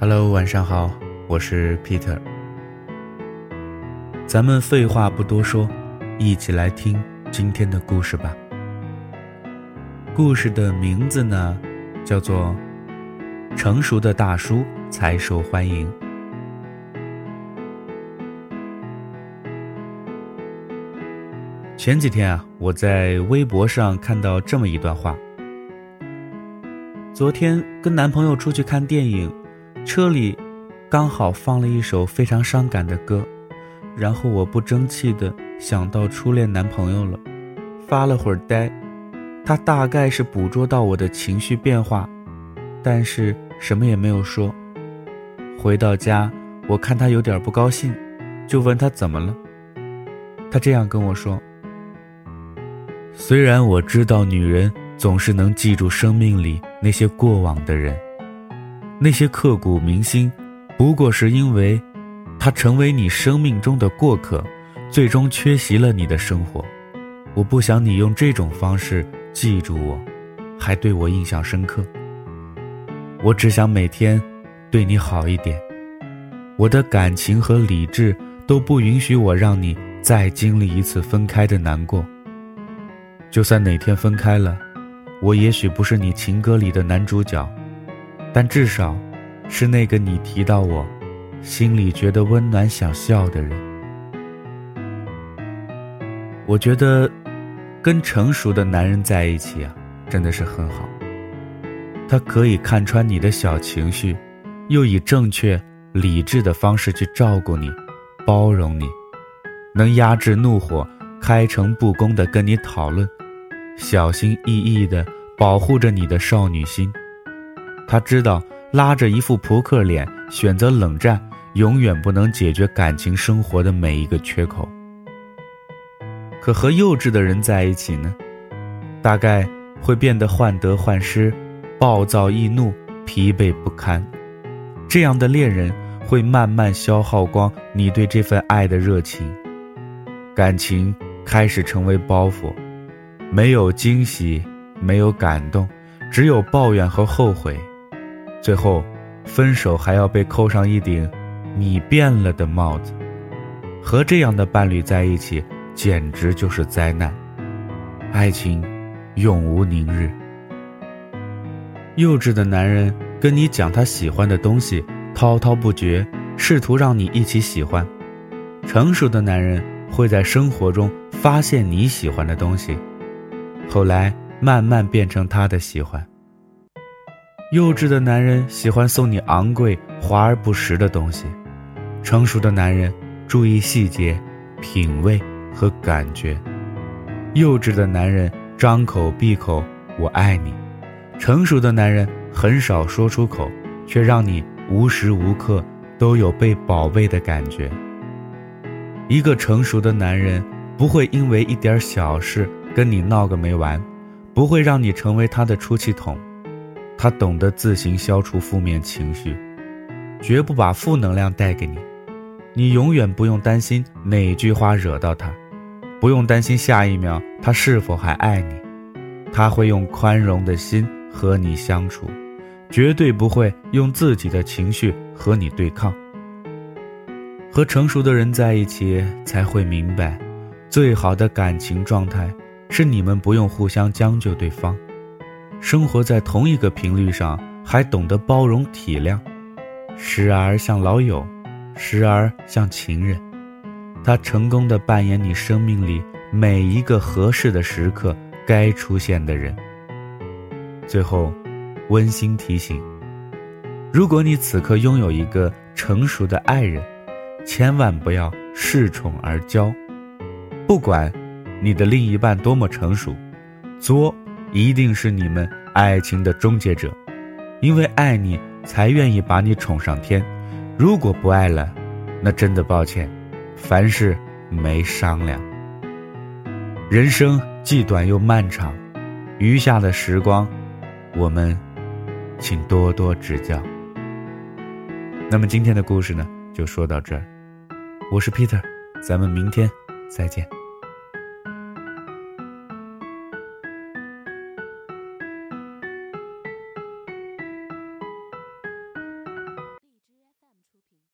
Hello，晚上好，我是 Peter。咱们废话不多说，一起来听今天的故事吧。故事的名字呢，叫做《成熟的大叔才受欢迎》。前几天啊，我在微博上看到这么一段话：昨天跟男朋友出去看电影。车里刚好放了一首非常伤感的歌，然后我不争气的想到初恋男朋友了，发了会儿呆。他大概是捕捉到我的情绪变化，但是什么也没有说。回到家，我看他有点不高兴，就问他怎么了。他这样跟我说：“虽然我知道女人总是能记住生命里那些过往的人。”那些刻骨铭心，不过是因为，他成为你生命中的过客，最终缺席了你的生活。我不想你用这种方式记住我，还对我印象深刻。我只想每天对你好一点。我的感情和理智都不允许我让你再经历一次分开的难过。就算哪天分开了，我也许不是你情歌里的男主角。但至少，是那个你提到我，心里觉得温暖、想笑的人。我觉得，跟成熟的男人在一起啊，真的是很好。他可以看穿你的小情绪，又以正确、理智的方式去照顾你、包容你，能压制怒火，开诚布公的跟你讨论，小心翼翼的保护着你的少女心。他知道拉着一副扑克脸选择冷战，永远不能解决感情生活的每一个缺口。可和幼稚的人在一起呢，大概会变得患得患失、暴躁易怒、疲惫不堪。这样的恋人会慢慢消耗光你对这份爱的热情，感情开始成为包袱，没有惊喜，没有感动，只有抱怨和后悔。最后，分手还要被扣上一顶“你变了”的帽子。和这样的伴侣在一起，简直就是灾难。爱情永无宁日。幼稚的男人跟你讲他喜欢的东西，滔滔不绝，试图让你一起喜欢；成熟的男人会在生活中发现你喜欢的东西，后来慢慢变成他的喜欢。幼稚的男人喜欢送你昂贵、华而不实的东西，成熟的男人注意细节、品味和感觉。幼稚的男人张口闭口“我爱你”，成熟的男人很少说出口，却让你无时无刻都有被宝贝的感觉。一个成熟的男人不会因为一点小事跟你闹个没完，不会让你成为他的出气筒。他懂得自行消除负面情绪，绝不把负能量带给你。你永远不用担心哪句话惹到他，不用担心下一秒他是否还爱你。他会用宽容的心和你相处，绝对不会用自己的情绪和你对抗。和成熟的人在一起，才会明白，最好的感情状态是你们不用互相将就对方。生活在同一个频率上，还懂得包容体谅，时而像老友，时而像情人。他成功的扮演你生命里每一个合适的时刻该出现的人。最后，温馨提醒：如果你此刻拥有一个成熟的爱人，千万不要恃宠而骄。不管你的另一半多么成熟，作。一定是你们爱情的终结者，因为爱你才愿意把你宠上天。如果不爱了，那真的抱歉，凡事没商量。人生既短又漫长，余下的时光，我们请多多指教。那么今天的故事呢，就说到这儿。我是 Peter，咱们明天再见。